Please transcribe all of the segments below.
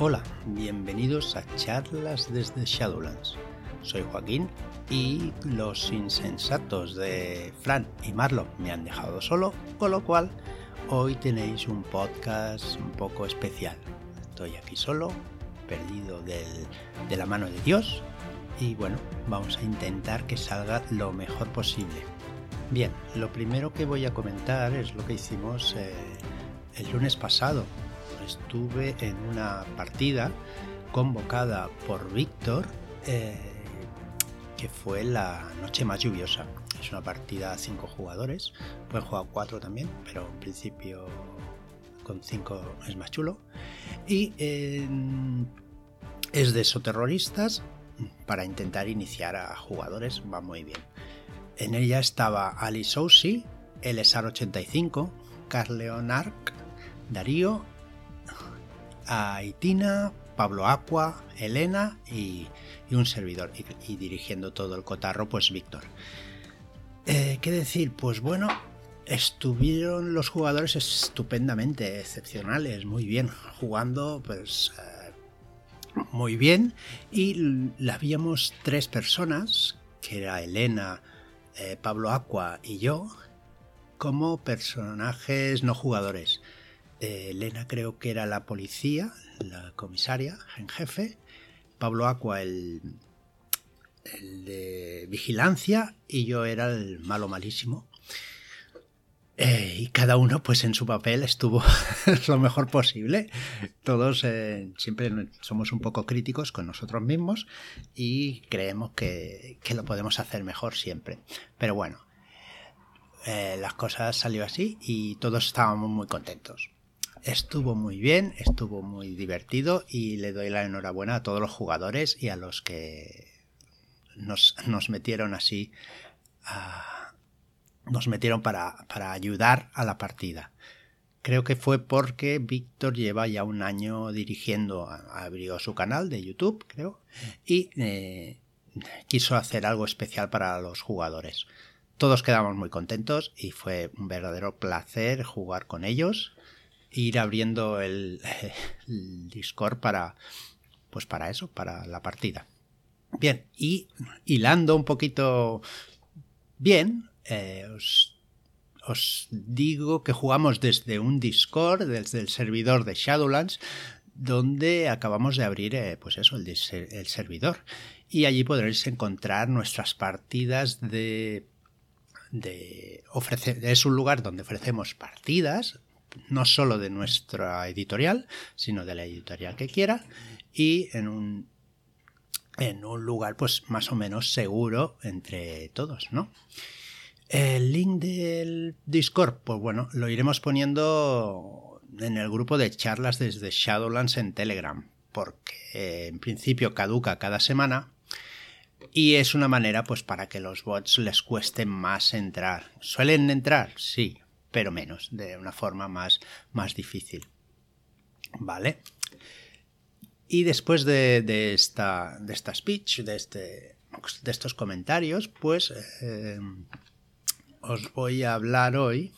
Hola, bienvenidos a charlas desde Shadowlands. Soy Joaquín y los insensatos de Fran y Marlon me han dejado solo, con lo cual hoy tenéis un podcast un poco especial. Estoy aquí solo, perdido de la mano de Dios y bueno, vamos a intentar que salga lo mejor posible. Bien, lo primero que voy a comentar es lo que hicimos eh, el lunes pasado estuve en una partida convocada por Víctor, eh, que fue la noche más lluviosa. Es una partida a cinco jugadores, pueden jugar cuatro también, pero en principio con cinco es más chulo. Y eh, es de soterroristas para intentar iniciar a jugadores, va muy bien. En ella estaba Ali Sousi, Elesar 85, Carleon Arc, Darío a Itina, Pablo Aqua, Elena y, un servidor. Y, dirigiendo todo el cotarro, pues Víctor. Eh, ¿Qué decir? Pues bueno, estuvieron los jugadores estupendamente excepcionales, muy bien, jugando pues eh, muy bien. Y la habíamos tres personas, que era Elena, eh, Pablo Aqua y yo, como personajes no jugadores. Elena creo que era la policía, la comisaria en jefe, Pablo Aqua el, de vigilancia y yo era el malo malísimo. Eh, y cada uno, pues en su papel, estuvo lo mejor posible. Todos eh, siempre somos un poco críticos con nosotros mismos y creemos que, lo podemos hacer mejor siempre. Pero bueno, eh, las cosas salió así y todos estábamos muy contentos. Estuvo muy bien, estuvo muy divertido y le doy la enhorabuena a todos los jugadores y a los que nos, metieron así, nos metieron para, ayudar a la partida. Creo que fue porque Víctor lleva ya un año dirigiendo, abrió su canal de YouTube, creo, y eh, quiso hacer algo especial para los jugadores. Todos quedamos muy contentos y fue un verdadero placer jugar con ellos ir abriendo el, Discord para, pues para eso, para la partida. Bien, y hilando un poquito bien, eh, os, digo que jugamos desde un Discord, desde el servidor de Shadowlands, donde acabamos de abrir, eh, pues eso, el, el, servidor. Y allí podréis encontrar nuestras partidas de... de ofrecer, es un lugar donde ofrecemos partidas no solo de nuestra editorial, sino de la editorial que quiera y en un, en un lugar pues más o menos seguro entre todos, ¿no? El link del Discord, pues bueno, lo iremos poniendo en el grupo de charlas desde Shadowlands en Telegram, porque en principio caduca cada semana y es una manera pues para que los bots les cueste más entrar. ¿Suelen entrar? Sí, pero menos, de una forma más, más difícil. ¿Vale? Y después de, esta, de esta speech, de, este, de estos comentarios, pues eh, os voy a hablar hoy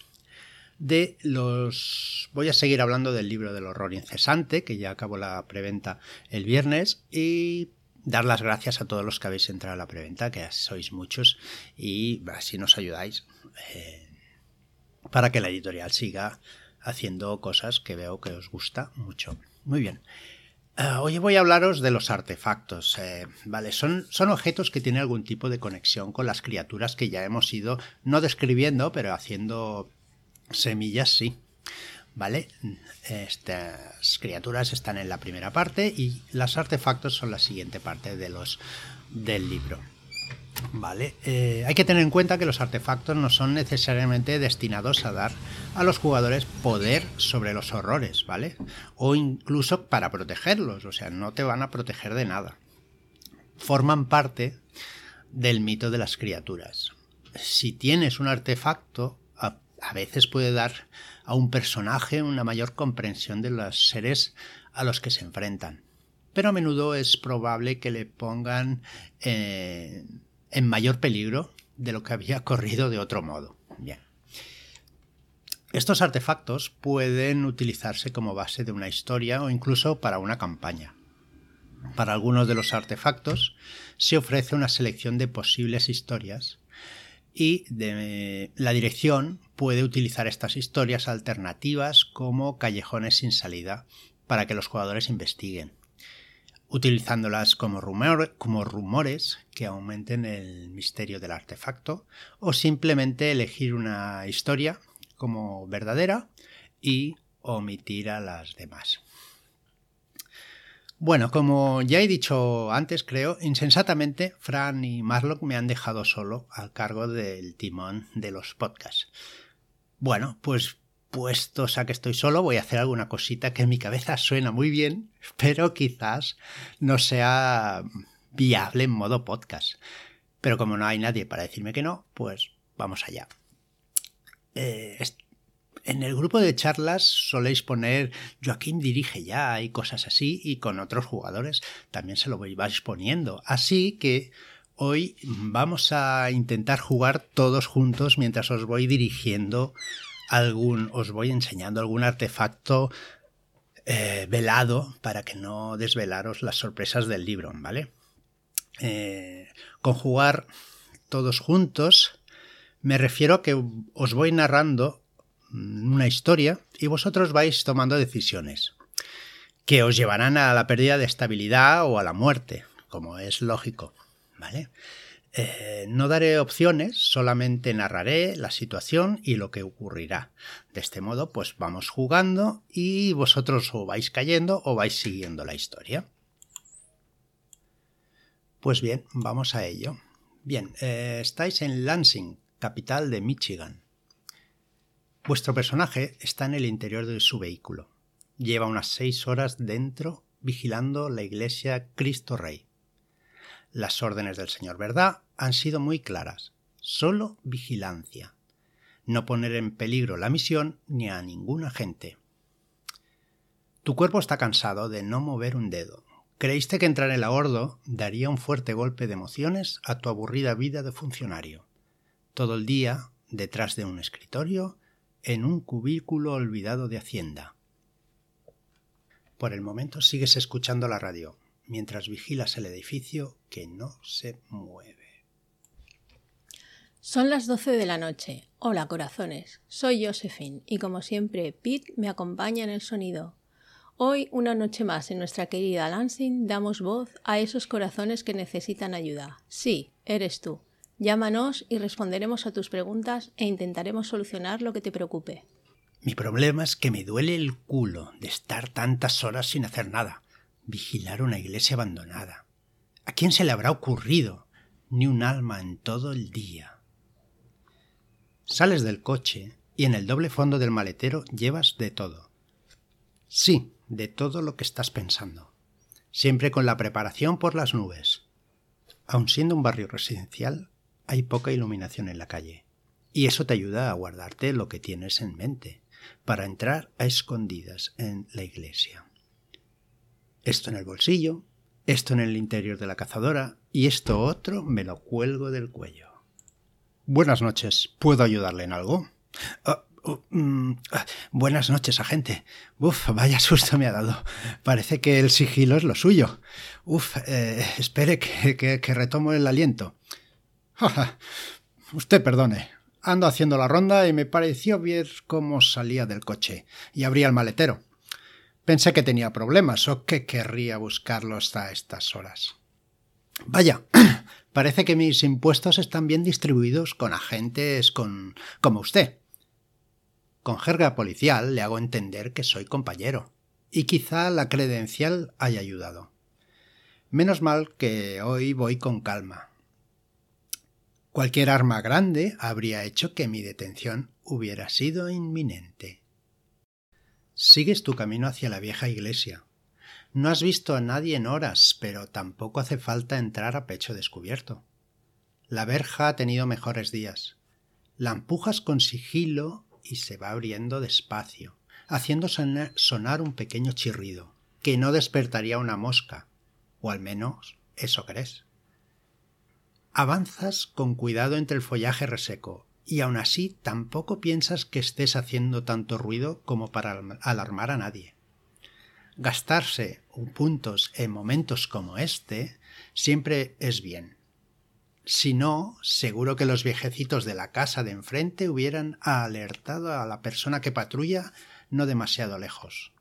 de los... Voy a seguir hablando del libro del horror incesante, que ya acabó la preventa el viernes, y dar las gracias a todos los que habéis entrado a la preventa, que sois muchos, y así nos ayudáis. Eh, para que la editorial siga haciendo cosas que veo que os gusta mucho. Muy bien. Hoy voy a hablaros de los artefactos. Eh, vale, son, son objetos que tienen algún tipo de conexión con las criaturas que ya hemos ido, no describiendo, pero haciendo semillas, sí. ¿Vale? Estas criaturas están en la primera parte y los artefactos son la siguiente parte de los, del libro. Vale, eh, hay que tener en cuenta que los artefactos no son necesariamente destinados a dar a los jugadores poder sobre los horrores, ¿vale? O incluso para protegerlos, o sea, no te van a proteger de nada. Forman parte del mito de las criaturas. Si tienes un artefacto, a, veces puede dar a un personaje una mayor comprensión de los seres a los que se enfrentan. Pero a menudo es probable que le pongan... Eh, en mayor peligro de lo que había corrido de otro modo. Bien. Estos artefactos pueden utilizarse como base de una historia o incluso para una campaña. Para algunos de los artefactos se ofrece una selección de posibles historias y la dirección puede utilizar estas historias alternativas como callejones sin salida para que los jugadores investiguen, utilizándolas como, como rumores que aumenten el misterio del artefacto o simplemente elegir una historia como verdadera y omitir a las demás. Bueno, como ya he dicho antes, creo, insensatamente, Fran y Marlock me han dejado solo al cargo del timón de los podcasts. Bueno, pues puestos a que estoy solo, voy a hacer alguna cosita que en mi cabeza suena muy bien, pero quizás no sea viable en modo podcast. Pero como no hay nadie para decirme que no, pues vamos allá. Eh, en el grupo de charlas soléis poner Joaquín dirige ya y cosas así, y con otros jugadores también se lo vais poniendo. Así que hoy vamos a intentar jugar todos juntos mientras os voy dirigiendo algún, os voy enseñando algún artefacto eh, velado para que no desvelaros las sorpresas del libro, ¿vale? Eh, con jugar todos juntos me refiero a que os voy narrando una historia y vosotros vais tomando decisiones que os llevarán a la pérdida de estabilidad o a la muerte, como es lógico, ¿vale? Eh, no daré opciones, solamente narraré la situación y lo que ocurrirá. De este modo, pues vamos jugando y vosotros o vais cayendo o vais siguiendo la historia. Pues bien, vamos a ello. Bien, eh, estáis en Lansing, capital de Michigan. Vuestro personaje está en el interior de su vehículo. Lleva unas seis horas dentro vigilando la iglesia Cristo Rey. Las órdenes del señor Verdad han sido muy claras. Solo vigilancia. No poner en peligro la misión ni a ningún agente. Tu cuerpo está cansado de no mover un dedo. Creíste que entrar en el ahordo daría un fuerte golpe de emociones a tu aburrida vida de funcionario. Todo el día, detrás de un escritorio, en un cubículo olvidado de Hacienda. Por el momento sigues escuchando la radio, mientras vigilas el edificio que no se mueve. Son las doce de la noche. Hola, corazones. Soy Josephine y como siempre, Pete me acompaña en el sonido. Hoy, una noche más en nuestra querida Lansing, damos voz a esos corazones que necesitan ayuda. Sí, eres tú. Llámanos y responderemos a tus preguntas e intentaremos solucionar lo que te preocupe. Mi problema es que me duele el culo de estar tantas horas sin hacer nada. Vigilar una iglesia abandonada. ¿A quién se le habrá ocurrido? Ni un alma en todo el día. Sales del coche y en el doble fondo del maletero llevas de todo. Sí, de todo lo que estás pensando. Siempre con la preparación por las nubes. Aun siendo un barrio residencial, hay poca iluminación en la calle. Y eso te ayuda a guardarte lo que tienes en mente, para entrar a escondidas en la iglesia. Esto en el bolsillo, esto en el interior de la cazadora y esto otro me lo cuelgo del cuello. Buenas noches, ¿puedo ayudarle en algo? Ah, oh, mm, ah, buenas noches, agente. Uf, vaya susto me ha dado. Parece que el sigilo es lo suyo. Uf, eh, espere que, que retomo el aliento. Usted perdone. Ando haciendo la ronda y me pareció ver cómo salía del coche y abría el maletero. Pensé que tenía problemas o que querría buscarlo hasta estas horas. Vaya, parece que mis impuestos están bien distribuidos con agentes con como usted. Con jerga policial le hago entender que soy compañero, y quizá la credencial haya ayudado. Menos mal que hoy voy con calma, Cualquier arma grande habría hecho que mi detención hubiera sido inminente. Sigues tu camino hacia la vieja iglesia. No has visto a nadie en horas, pero tampoco hace falta entrar a pecho descubierto. La verja ha tenido mejores días. La empujas con sigilo y se va abriendo despacio, haciendo sonar un pequeño chirrido, que no despertaría una mosca, o al menos eso crees. Avanzas con cuidado entre el follaje reseco y aún así tampoco piensas que estés haciendo tanto ruido como para alarmar a nadie. Gastarse puntos en momentos como este siempre es bien. Si no, seguro que los viejecitos de la casa de enfrente hubieran alertado a la persona que patrulla no demasiado lejos.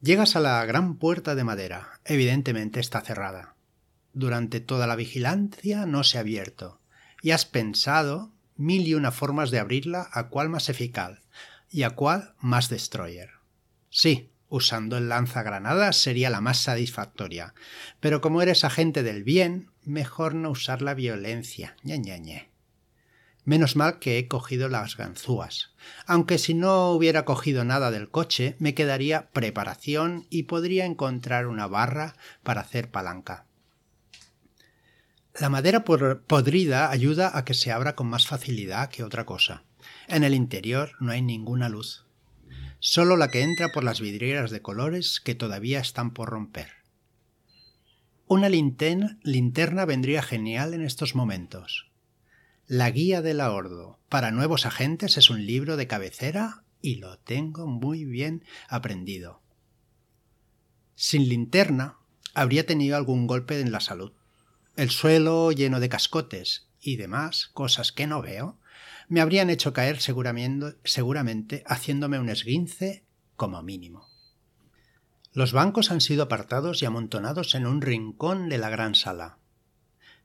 Llegas a la gran puerta de madera. Evidentemente está cerrada. Durante toda la vigilancia no se ha abierto. Y has pensado mil y una formas de abrirla a cuál más eficaz y a cuál más destroyer. Sí, usando el lanzagranadas sería la más satisfactoria. Pero como eres agente del bien, mejor no usar la violencia. Ñe, ñe, ñe. Menos mal que he cogido las ganzúas. Aunque si no hubiera cogido nada del coche, me quedaría preparación y podría encontrar una barra para hacer palanca. La madera podrida ayuda a que se abra con más facilidad que otra cosa. En el interior no hay ninguna luz solo la que entra por las vidrieras de colores que todavía están por romper. Una linterna vendría genial en estos momentos. La guía del ahordo para nuevos agentes es un libro de cabecera y lo tengo muy bien aprendido. Sin linterna habría tenido algún golpe en la salud. El suelo lleno de cascotes y demás cosas que no veo me habrían hecho caer seguramente, haciéndome un esguince como mínimo. Los bancos han sido apartados y amontonados en un rincón de la gran sala.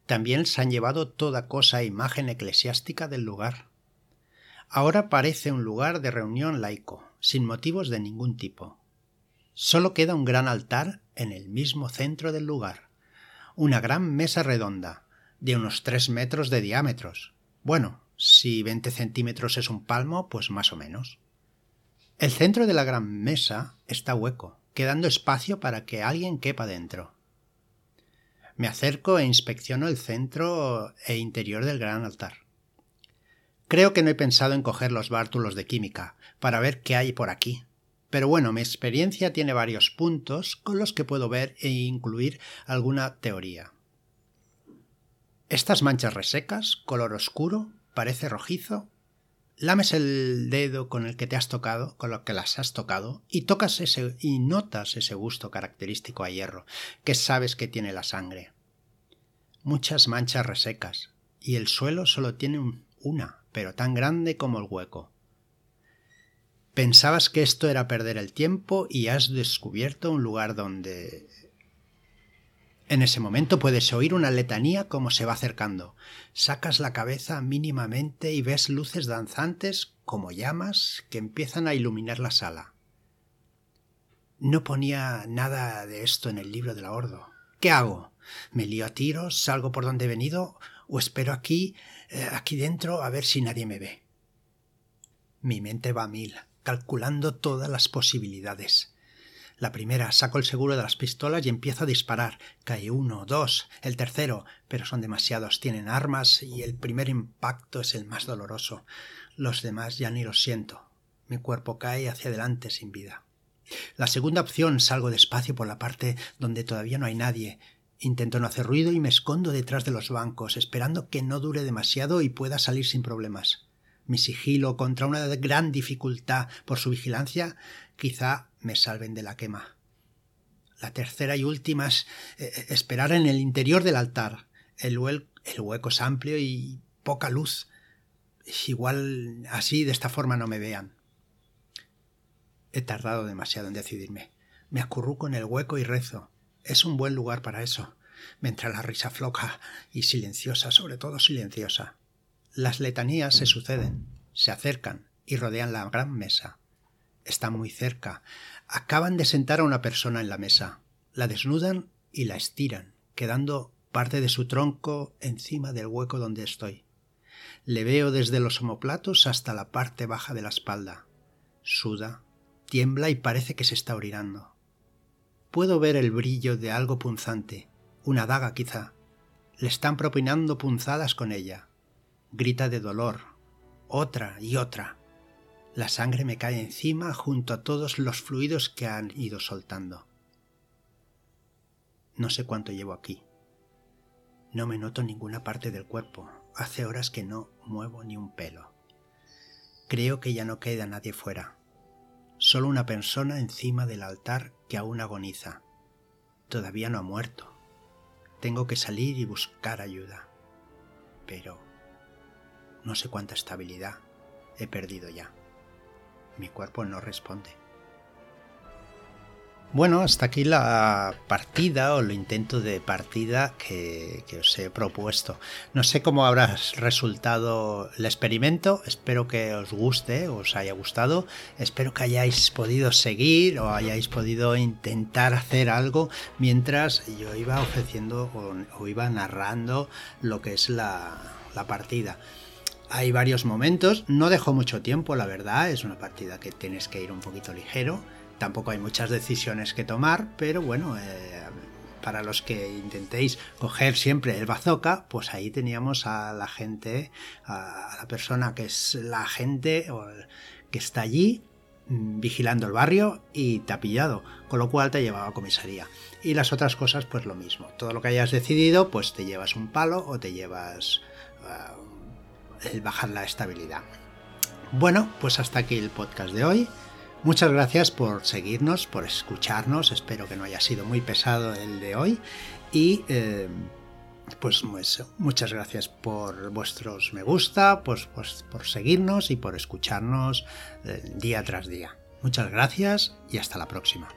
También se han llevado toda cosa e imagen eclesiástica del lugar. Ahora parece un lugar de reunión laico, sin motivos de ningún tipo. Solo queda un gran altar en el mismo centro del lugar, una gran mesa redonda, de unos tres metros de diámetros. Bueno, si 20 centímetros es un palmo, pues más o menos. El centro de la gran mesa está hueco, quedando espacio para que alguien quepa dentro. Me acerco e inspecciono el centro e interior del gran altar. Creo que no he pensado en coger los bártulos de química para ver qué hay por aquí. Pero bueno, mi experiencia tiene varios puntos con los que puedo ver e incluir alguna teoría. Estas manchas resecas, color oscuro, parece rojizo, lames el dedo con el que te has tocado, con lo que las has tocado, y tocas ese y notas ese gusto característico a hierro, que sabes que tiene la sangre. Muchas manchas resecas, y el suelo solo tiene una, pero tan grande como el hueco. Pensabas que esto era perder el tiempo y has descubierto un lugar donde en ese momento puedes oír una letanía como se va acercando. Sacas la cabeza mínimamente y ves luces danzantes como llamas que empiezan a iluminar la sala. No ponía nada de esto en el libro del ahordo. ¿Qué hago? ¿Me lío a tiros? ¿Salgo por donde he venido? ¿O espero aquí, eh, aquí dentro, a ver si nadie me ve? Mi mente va a mil, calculando todas las posibilidades. La primera, saco el seguro de las pistolas y empiezo a disparar. Cae uno, dos, el tercero, pero son demasiados, tienen armas y el primer impacto es el más doloroso. Los demás ya ni los siento. Mi cuerpo cae hacia adelante sin vida. La segunda opción, salgo despacio por la parte donde todavía no hay nadie. Intento no hacer ruido y me escondo detrás de los bancos, esperando que no dure demasiado y pueda salir sin problemas. Mi sigilo contra una gran dificultad por su vigilancia quizá me salven de la quema. La tercera y última es eh, eh, esperar en el interior del altar. El, hueco es amplio y poca luz. Igual así, de esta forma, no me vean. He tardado demasiado en decidirme. Me acurruco en el hueco y rezo. Es un buen lugar para eso. Mientras la risa floja y silenciosa, sobre todo silenciosa. Las letanías se suceden, se acercan y rodean la gran mesa. Están muy cerca. Acaban de sentar a una persona en la mesa. La desnudan y la estiran, quedando parte de su tronco encima del hueco donde estoy. Le veo desde los omoplatos hasta la parte baja de la espalda. Suda, tiembla y parece que se está orinando. Puedo ver el brillo de algo punzante, una daga quizá. Le están propinando punzadas con ella. Grita de dolor, otra y otra. La sangre me cae encima junto a todos los fluidos que han ido soltando. No sé cuánto llevo aquí. No me noto ninguna parte del cuerpo. hace horas que no muevo ni un pelo. Creo que ya no queda nadie fuera. Solo una persona encima del altar que aún agoniza. Todavía no ha muerto. Tengo que salir y buscar ayuda. Pero no sé cuánta estabilidad he perdido ya. Mi cuerpo no responde. Bueno, hasta aquí la partida o el intento de partida que, os he propuesto. No sé cómo habrá resultado el experimento, espero que os guste, os haya gustado, espero que hayáis podido seguir o hayáis podido intentar hacer algo mientras yo iba ofreciendo o, iba narrando lo que es la, la partida. Hay varios momentos, no dejo mucho tiempo, la verdad, es una partida que tienes que ir un poquito ligero Tampoco hay muchas decisiones que tomar, pero bueno, eh, para los que intentéis coger siempre el bazooka, pues ahí teníamos a la gente, a la persona que es la gente que está allí mm, vigilando el barrio y te ha pillado, con lo cual te llevaba a comisaría. Y las otras cosas, pues lo mismo. Todo lo que hayas decidido, pues te llevas un palo o te llevas uh, el bajar la estabilidad. Bueno, pues hasta aquí el podcast de hoy. Muchas gracias por seguirnos, por escucharnos. Espero que no haya sido muy pesado el de hoy. Y eh, pues, pues, muchas gracias por vuestros me gusta, pues, pues por seguirnos y por escucharnos eh, día tras día. Muchas gracias y hasta la próxima.